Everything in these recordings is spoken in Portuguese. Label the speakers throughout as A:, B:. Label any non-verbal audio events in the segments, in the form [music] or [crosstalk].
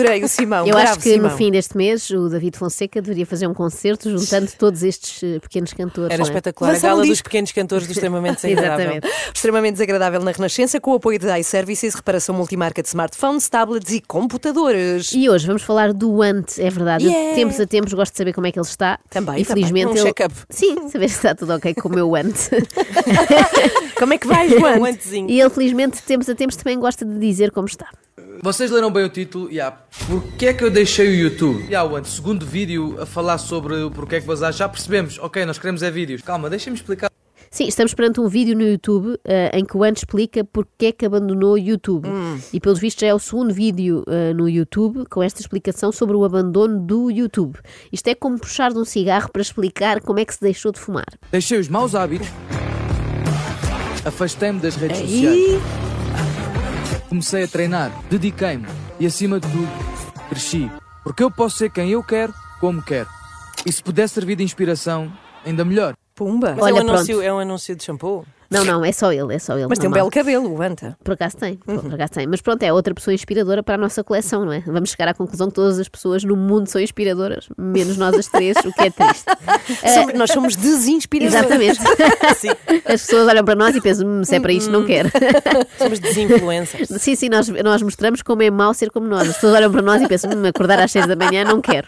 A: Adorei o Simão.
B: Eu
A: Bravo,
B: acho que
A: Simão.
B: no fim deste mês o David Fonseca deveria fazer um concerto juntando todos estes eh, pequenos cantores.
C: Era
B: é?
C: espetacular. A
A: Lançar um
C: gala dos
A: disco.
C: pequenos cantores do extremamente [laughs] desagradável.
B: Exatamente.
A: Extremamente desagradável na Renascença, com o apoio de iServices, reparação multimarca de smartphones, tablets e computadores.
B: E hoje vamos falar do Ant, é verdade. Eu,
A: Yeah.
B: de tempos a tempos gosto de saber como é que ele está.
A: Também,
B: E felizmente
C: também. Um
B: ele...
C: check-up.
B: Sim, saber se está tudo ok com o meu Ant. [laughs]
A: Como é que vai, [laughs]
C: Um
A: João?
C: antezinho.
B: e ele felizmente de tempos a tempos também gosta de dizer como está.
D: Vocês leram bem o título? Yeah. Porquê é que eu deixei o YouTube? Yeah, o antes, segundo vídeo a falar sobre o porquê é que vazar. Já percebemos, ok, nós queremos é vídeos. Calma, deixem-me explicar.
B: Sim, estamos perante um vídeo no YouTube eh, em que o Ant explica porque é que abandonou o YouTube. E pelos vistos já é o segundo vídeo eh, no YouTube com esta explicação sobre o abandono do YouTube. Isto é como puxar de um cigarro para explicar como é que se deixou de fumar.
D: Deixei os maus hábitos. Afastei-me das redes sociais. Comecei a treinar, dediquei-me e, acima de tudo, cresci. Porque eu posso ser quem eu quero, como quero. E se puder servir de inspiração, ainda melhor.
A: pumba.
C: Mas
B: Olha,
C: é, um anúncio,
B: pronto.
C: é um anúncio de shampoo.
B: Não, não, é só ele, é só ele.
A: Mas tem um belo cabelo, o Anta.
B: Por acaso tem, por acaso tem. Mas pronto, é outra pessoa inspiradora para a nossa coleção, não é? Vamos chegar à conclusão que todas as pessoas no mundo são inspiradoras, menos nós as três, o que é triste. [laughs]
A: Somos- nós somos desinspiradores.
B: Exatamente. [laughs]
C: Sim,
B: As pessoas olham para nós e pensam, hum, se é para isto, não quero. [laughs]
C: somos desinfluencers.
B: Sim, sim, nós, nós mostramos como é mau ser como nós. As pessoas olham para nós e pensam, hum, acordar às seis da manhã, não quero.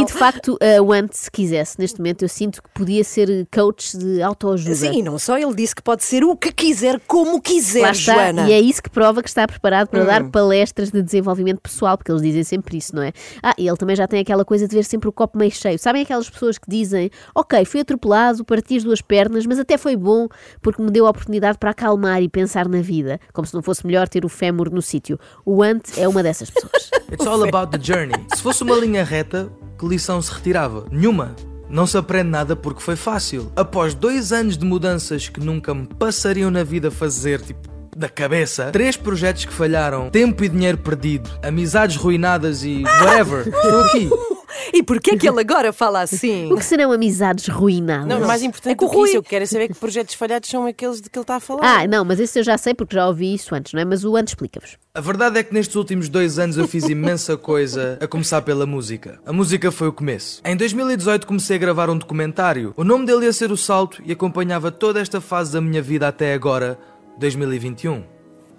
B: E de facto, uh, o Ant, se quisesse, neste momento, eu sinto que podia ser coach de autoajuda.
A: Sim, não só, ele disse que pode ser o que quiser, como quiser,
B: Lá está,
A: Joana.
B: e é isso que prova que está preparado para dar palestras de desenvolvimento pessoal, porque eles dizem sempre isso, não é? Ah, e ele também já tem aquela coisa de ver sempre o copo meio cheio. Sabem aquelas pessoas que dizem, ok, fui atropelado, parti as duas pernas, mas até foi bom porque me deu a oportunidade para acalmar e pensar na vida, como se não fosse melhor ter o fémur no sítio. O Ant é uma dessas pessoas.
D: It's all about the journey. Se fosse uma linha reta, que lição se retirava? Nenhuma. Não se aprende nada porque foi fácil. Após dois anos de mudanças que nunca me passariam na vida fazer, tipo, da cabeça, três projetos que falharam, tempo e dinheiro perdido, amizades ruinadas e whatever, [laughs] estou aqui.
A: E porquê é que ele agora fala assim?
B: O que serão amizades ruinadas?
C: Não, mais importante
A: É que
C: que isso,
A: Rui-
C: eu quero é saber que projetos falhados são aqueles de que ele está a falar.
B: Ah, não, mas isso eu já sei porque já ouvi isso antes, não é? Mas o Ant explica-vos.
D: A verdade é que nestes últimos dois anos eu fiz imensa coisa, a começar pela música. A música foi o começo. Em 2018 comecei a gravar um documentário. O nome dele ia ser O Salto e acompanhava toda esta fase da minha vida até agora, 2021.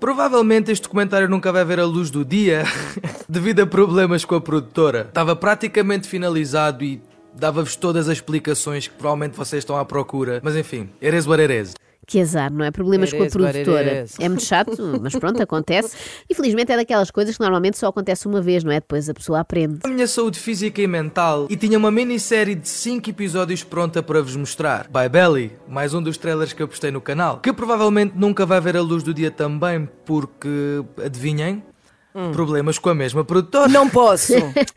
D: Provavelmente este documentário nunca vai ver a luz do dia [laughs] devido a problemas com a produtora. Estava praticamente finalizado e dava-vos todas as explicações que provavelmente vocês estão à procura. Mas enfim, is what it is.
B: Que azar, não é? Problemas com a produtora. É muito chato, [laughs] mas pronto, acontece. E felizmente é daquelas coisas que normalmente só acontece uma vez, não é? Depois a pessoa aprende.
D: a minha saúde física e mental e tinha uma minissérie de 5 episódios pronta para vos mostrar. By Belly, mais um dos trailers que eu postei no canal, que provavelmente nunca vai ver a luz do dia também, porque, adivinhem, problemas com a mesma produtora.
A: Não posso.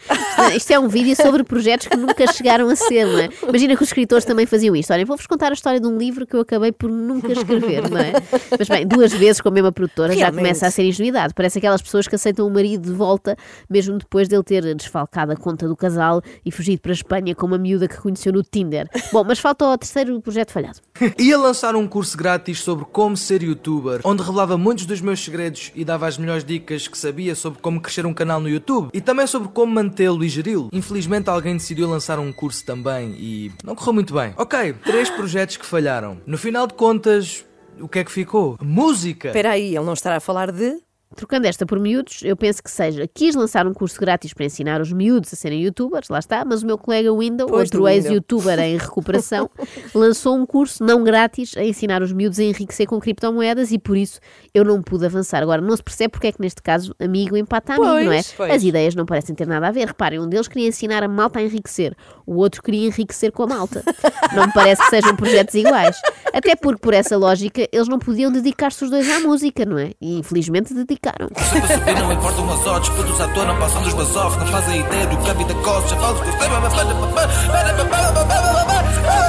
A: [laughs]
B: Isto é um vídeo sobre projetos que nunca chegaram a ser, não é? Imagina que os escritores também faziam isto. Olhem, vou-vos contar a história de um livro que eu acabei por nunca escrever, não é? Mas bem, duas vezes com a mesma produtora já
A: Realmente.
B: começa a ser ingenuidade. Parece aquelas pessoas que aceitam o marido de volta, mesmo depois dele ter desfalcado a conta do casal e fugido para a Espanha com uma miúda que conheceu no Tinder. Bom, mas falta o terceiro projeto falhado.
D: Ia lançar um curso grátis sobre como ser youtuber, onde revelava muitos dos meus segredos e dava as melhores dicas que sabia sobre como crescer um canal no YouTube e também sobre como mantê-lo e geri-lo. Infelizmente alguém decidiu lançar um curso também e não correu muito bem. Ok, três projetos que falharam. No final de contas, o que é que ficou? Música!
A: Espera aí, ele não estará a falar de...
B: Trocando esta por miúdos, eu penso que seja, quis lançar um curso grátis para ensinar os miúdos a serem youtubers, lá está, mas o meu colega Window,
A: Pois,
B: outro ex-youtuber em recuperação, [laughs] lançou um curso não grátis a ensinar os miúdos a enriquecer com criptomoedas e por isso eu não pude avançar. Agora, não se percebe porque é que neste caso amigo empata amigo, não é?
C: Pois, pois.
B: As ideias não parecem ter nada a ver. Reparem, um deles queria ensinar a malta a enriquecer, o outro queria enriquecer com a malta. Não me parece que sejam projetos iguais. Até porque, por essa lógica, eles não podiam dedicar-se os dois à música, não é? E infelizmente dedicaram.
E: Não importam odds Todos toa, não passam dos Não fazem ideia do que a vida costa.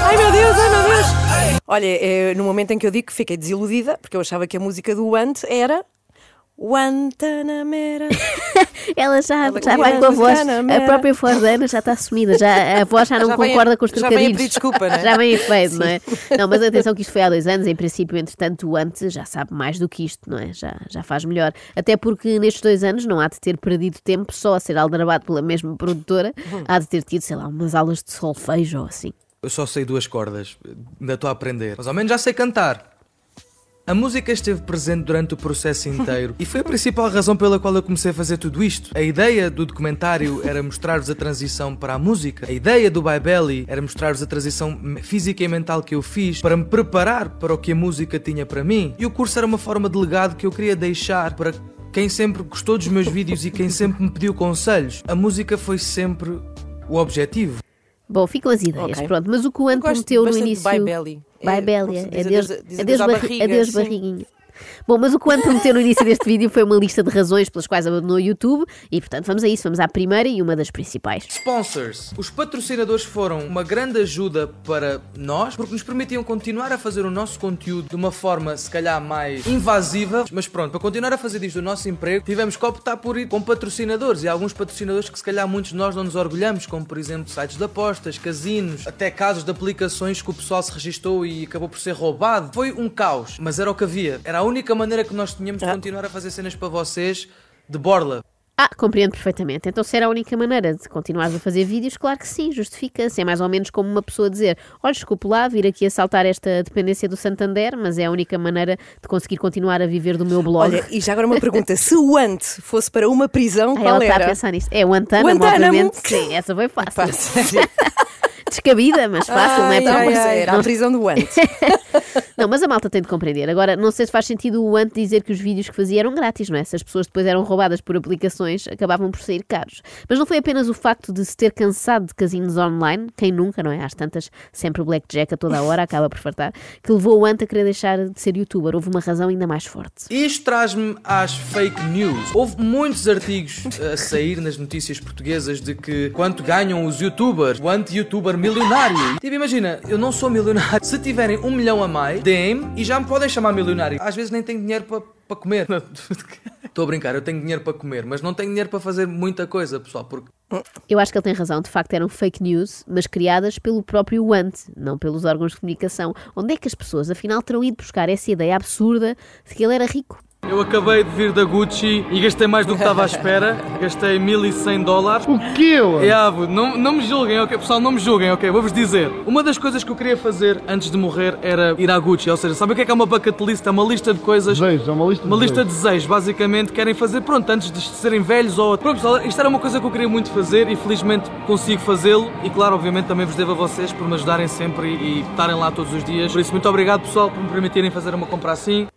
A: Ai meu Deus, ai meu Deus. Olha, é no momento em que eu digo que fiquei desiludida, porque eu achava que a música do Ant era... Guantanamera. [laughs]
B: Ela já,
C: Ela
B: já vai
C: é
B: com a voz. A própria voz Ana já está assumida. Já, a [laughs] voz já não
C: Já a-
B: concorda com os
C: já vem a
B: trocadilhos.
C: pedir desculpa, né? [laughs]
B: Já vem a feio, não é? Não, mas atenção que isto foi há dois anos. Em princípio, entretanto, o antes já sabe mais do que isto, não é? Já, já faz melhor. Até porque nestes dois anos não há de ter perdido tempo só a ser aldrabado pela mesma produtora.
C: Uhum.
B: Há de ter tido, sei lá, umas aulas de solfejo ou assim.
D: Eu só sei duas cordas, ainda estou a aprender, mas ao menos já sei cantar. A música esteve presente durante o processo inteiro e foi a principal razão pela qual eu comecei a fazer tudo isto. A ideia do documentário era mostrar-vos a transição para a música. A ideia do By Belly era mostrar-vos a transição física e mental que eu fiz para me preparar para o que a música tinha para mim. E o curso era uma forma de legado que eu queria deixar para quem sempre gostou dos meus vídeos e quem sempre me pediu conselhos. A música foi sempre o objetivo.
B: Bom, ficam as ideias,
C: Ok.
B: pronto. Mas o que o Ant
C: gosto
B: meteu no início.
C: By
B: By
C: É,
B: é,
C: se
B: é Deus, barriguinha. Bom, mas o que o Ant prometeu no início deste vídeo foi uma lista de razões pelas quais abandonou o YouTube e, portanto, vamos a isso. Vamos à primeira e uma das principais.
D: Sponsors. Os patrocinadores foram uma grande ajuda para nós porque nos permitiam continuar a fazer o nosso conteúdo de uma forma, se calhar, mais invasiva. Mas pronto, para continuar a fazer disto o nosso emprego, tivemos que optar por ir com patrocinadores. E alguns patrocinadores que, se calhar, muitos de nós não nos orgulhamos, como por exemplo sites de apostas, casinos, até casos de aplicações que o pessoal se registou e acabou por ser roubado. Foi um caos, mas era o que havia. Era a única maneira que nós tínhamos de continuar a fazer cenas para vocês de borla.
B: Ah, compreendo perfeitamente. Então, se era a única maneira de continuares a fazer vídeos, claro que sim, justifica-se. É mais ou menos como uma pessoa dizer: Olha, desculpe lá, vir aqui a saltar esta dependência do Santander, mas é a única maneira de conseguir continuar a viver do meu blog.
A: Olha, e já agora uma pergunta: se o Ant fosse para uma prisão,
B: Ah,
A: qual
B: ela está a
A: era?
B: pensar nisto. É o Antana,
A: Antânamo.
B: obviamente. Sim, essa foi fácil. [laughs] Descabida, mas fácil, não é?
C: Ai,
B: Para
C: ai, ai.
A: Era a prisão do Ant. [laughs]
B: Não, mas a malta tem de compreender. Agora, não sei se faz sentido o Ant dizer que os vídeos que fazia eram grátis, não é? Se as pessoas depois eram roubadas por aplicações, acabavam por sair caros. Mas não foi apenas o facto de se ter cansado de casinos online, quem nunca, não é? Às tantas, sempre o blackjack a toda a hora, acaba por fartar, que levou o Ant a querer deixar de ser youtuber. Houve uma razão ainda mais forte.
D: Isto traz-me às fake news. Houve muitos artigos a sair nas notícias portuguesas de que quanto ganham os youtubers, o anti-youtuber milionário. Tipo, imagina, eu não sou milionário. [laughs] Se tiverem um milhão a mais, deem-me e já me podem chamar milionário. Às vezes nem tenho dinheiro para para comer. Estou a brincar, eu tenho dinheiro para comer, mas não tenho dinheiro para fazer muita coisa, pessoal, porque
B: Eu acho que ele tem razão, de facto eram fake news, mas criadas pelo próprio Ant, não pelos órgãos de comunicação. Onde é que as pessoas, afinal, terão ido buscar essa ideia absurda de que ele era rico?
D: Eu acabei de vir da Gucci e gastei mais do que estava à espera. Gastei 1100 dólares.
F: O quê?
D: É, não, não me julguem, ok? Pessoal, não me julguem, ok? Vou-vos dizer. Uma das coisas que eu queria fazer antes de morrer era ir à Gucci. Ou seja, sabe o que é que é uma bucket list? É uma lista de coisas.
F: Desejos, é uma lista de
D: Uma lista de
F: desejos.
D: desejos, basicamente, querem fazer, pronto, antes de serem velhos ou... Pronto, pessoal, isto era uma coisa que eu queria muito fazer e felizmente consigo fazê-lo. E claro, obviamente, também vos devo a vocês por me ajudarem sempre e, e estarem lá todos os dias. Por isso, muito obrigado, pessoal, por me permitirem fazer uma compra assim.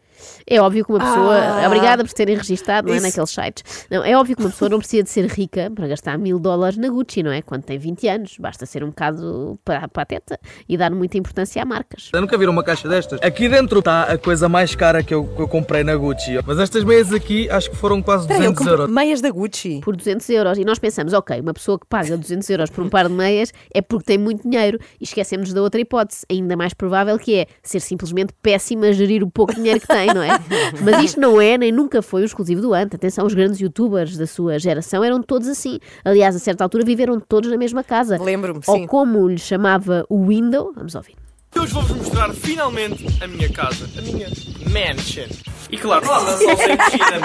B: É óbvio que uma pessoa.
A: Ah.
B: Obrigada por terem registado, não é?
D: Isso.
B: Naqueles sites. Não, é óbvio que uma pessoa não precisa de ser rica para gastar mil dólares na Gucci, não é? Quando tem 20 anos. Basta ser um bocado pa- pateta e dar muita importância a marcas.
D: Eu nunca viram uma caixa destas? Aqui dentro está a coisa mais cara que eu, que eu comprei na Gucci. Mas estas meias aqui acho que foram quase
A: Peraí, ele
D: 200
A: comprou
D: euros.
A: meias da Gucci.
B: Por 200 euros. E nós pensamos, ok, uma pessoa que paga 200 euros por um par de meias é porque tem muito dinheiro. E esquecemos da outra hipótese, ainda mais provável que é ser simplesmente péssima a gerir o pouco dinheiro que tem, não é? Mas isto não é, nem nunca foi o exclusivo do Ant. Atenção, os grandes youtubers da sua geração eram todos assim. Aliás, a certa altura viveram todos na mesma casa.
A: Lembro-me,
B: Ou
A: sim.
B: como lhe chamava o Window, vamos ouvir.
G: Hoje vou-vos mostrar finalmente a minha casa, a minha mansion. E claro, não só sem piscina,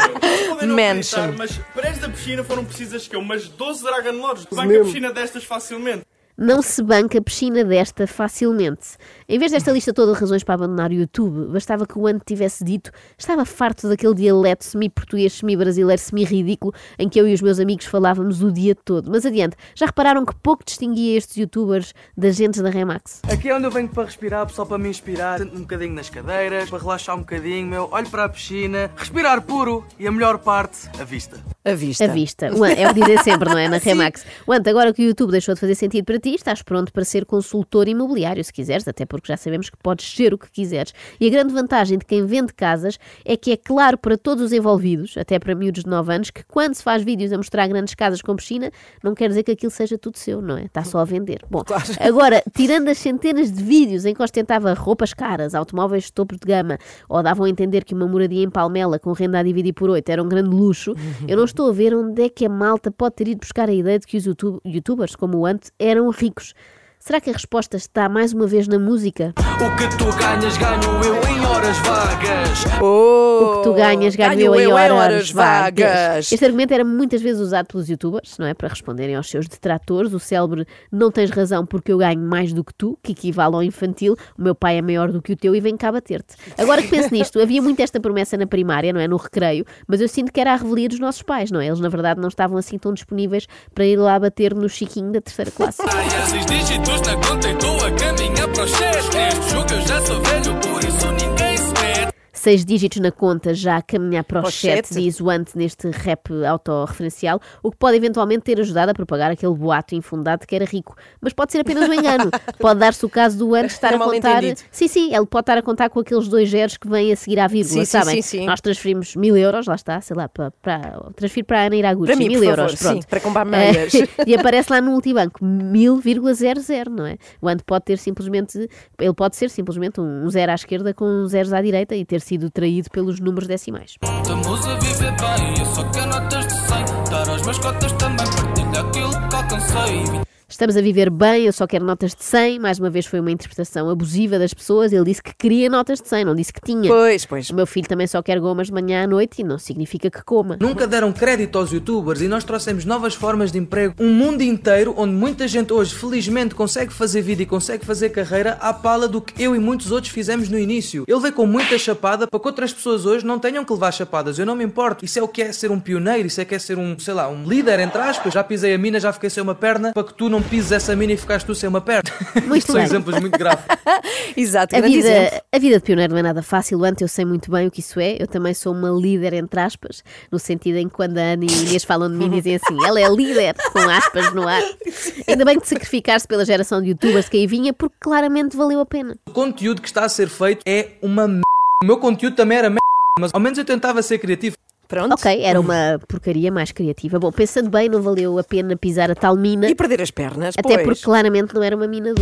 G: meu.
A: Mansion.
G: acreditar, mas para esta piscina foram precisas que eu, umas 12 Dragon Lords. Banca a piscina destas facilmente.
B: Não se banca piscina desta facilmente. Em vez desta lista toda de razões para abandonar o YouTube, bastava que o Ant tivesse dito estava farto daquele dialeto semi-português, semi-brasileiro, semi-ridículo em que eu e os meus amigos falávamos o dia todo. Mas adiante, já repararam que pouco distinguia estes youtubers das gentes da Remax?
D: Aqui é onde eu venho para respirar, pessoal, para me inspirar. Sento-me um bocadinho nas cadeiras, para relaxar um bocadinho, meu. Olho para a piscina, respirar puro e a melhor parte, a vista.
A: A vista.
B: A vista. É o que dizem sempre, não é? Na [laughs] Remax. O Ant, agora que o YouTube deixou de fazer sentido para ti, estás pronto para ser consultor imobiliário, se quiseres, até porque já sabemos que podes ser o que quiseres. E a grande vantagem de quem vende casas é que é claro para todos os envolvidos, até para miúdos de 9 anos, que quando se faz vídeos a mostrar grandes casas com piscina, não quer dizer que aquilo seja tudo seu, não é? Está só a vender. Bom, [laughs] agora, tirando as centenas de vídeos em que ostentava roupas caras, automóveis de topo de gama, ou davam a entender que uma moradia em Palmela com renda a dividir por 8 era um grande luxo, eu não estou a ver onde é que a malta pode ter ido buscar a ideia de que os YouTube- youtubers, como o Ant, eram ricos. Será que a resposta está mais uma vez na música?
E: O que tu ganhas, ganho eu em horas vagas.
B: O que tu ganhas, ganho eu em horas, vagas.
A: vagas.
B: Este argumento era muitas vezes usado pelos youtubers, não é? Para responderem aos seus detratores. O célebre não tens razão porque eu ganho mais do que tu, que equivale ao infantil. O meu pai é maior do que o teu e vem cá bater-te. Agora que penso nisto, havia muito esta promessa na primária, não é? No recreio, mas eu sinto que era a revelia dos nossos pais, não é? Eles, na verdade, não estavam assim tão disponíveis para ir lá bater no chiquinho da terceira classe.
E: Seis dígitos na conta e estou a caminhar para os sete. Neste jogo eu já sou velho, por isso mete.
B: Seis dígitos na conta já a caminhar para os
A: os
B: sete, diz o Ant neste rap autorreferencial, o que pode eventualmente ter ajudado a propagar aquele boato infundado de que era rico. Mas pode ser apenas um engano. [laughs] pode dar-se o caso do Ant estar a contar. Sim, sim, ele pode estar a contar com aqueles dois zeros que vêm a seguir à vírgula,
A: Sim, sim,
B: sabem?
A: sim, sim.
B: Nós transferimos mil euros, lá está, sei lá, para, para transferir para a Ana Iraguchi,
A: Para mim,
B: mil euros,
A: favor,
B: pronto.
A: sim, para comprar meias.
B: Eh, [laughs] e aparece lá no multibanco 1000,00, não é? O Ant pode ter simplesmente, ele pode ser simplesmente um zero à esquerda com um zeros à direita e ter sido traído pelos números decimais.
E: Estamos a viver bem, eu só quero notas de 100. Dar aos meus cotas também, partilho aquilo que alcancei.
B: Estamos a viver bem, eu só quero notas de 100. Mais uma vez foi uma interpretação abusiva das pessoas. Ele disse que queria notas de 100, não disse que tinha.
A: Pois, pois.
B: O meu filho também só quer gomas de manhã à noite e não significa que coma.
D: Nunca deram crédito aos youtubers e nós trouxemos novas formas de emprego. Um mundo inteiro onde muita gente hoje, felizmente, consegue fazer vida e consegue fazer carreira à pala do que eu e muitos outros fizemos no início. Ele veio com muita chapada para que outras pessoas hoje não tenham que levar chapadas. Eu não me importo. Isso é o que é ser um pioneiro, isso é que é ser um, sei lá, um líder, entre aspas. Já pisei a mina, já fiquei sem uma perna, para que tu não pises essa mina e ficaste tu sem uma perna.
B: Muito
D: São
B: bem.
D: exemplos muito gráficos. [laughs]
A: Exato,
B: A
A: exemplo.
B: vida, a vida de pioneiro não é nada fácil, antes eu sei muito bem o que isso é. Eu também sou uma líder, entre aspas, no sentido em que quando a Ana e a Inês falam de mim dizem assim: ela é líder, com aspas no ar. Ainda bem que te sacrificaste pela geração de youtubers que aí vinha, porque claramente valeu a pena.
D: O conteúdo que está a ser feito é uma m... O meu conteúdo também era m... mas ao menos eu tentava ser criativo.
A: Pronto.
B: Ok, era uma porcaria mais criativa. Bom, pensando bem, não valeu a pena pisar a tal mina,
A: E perder as pernas,
B: até
A: pois.
B: porque claramente não era uma mina de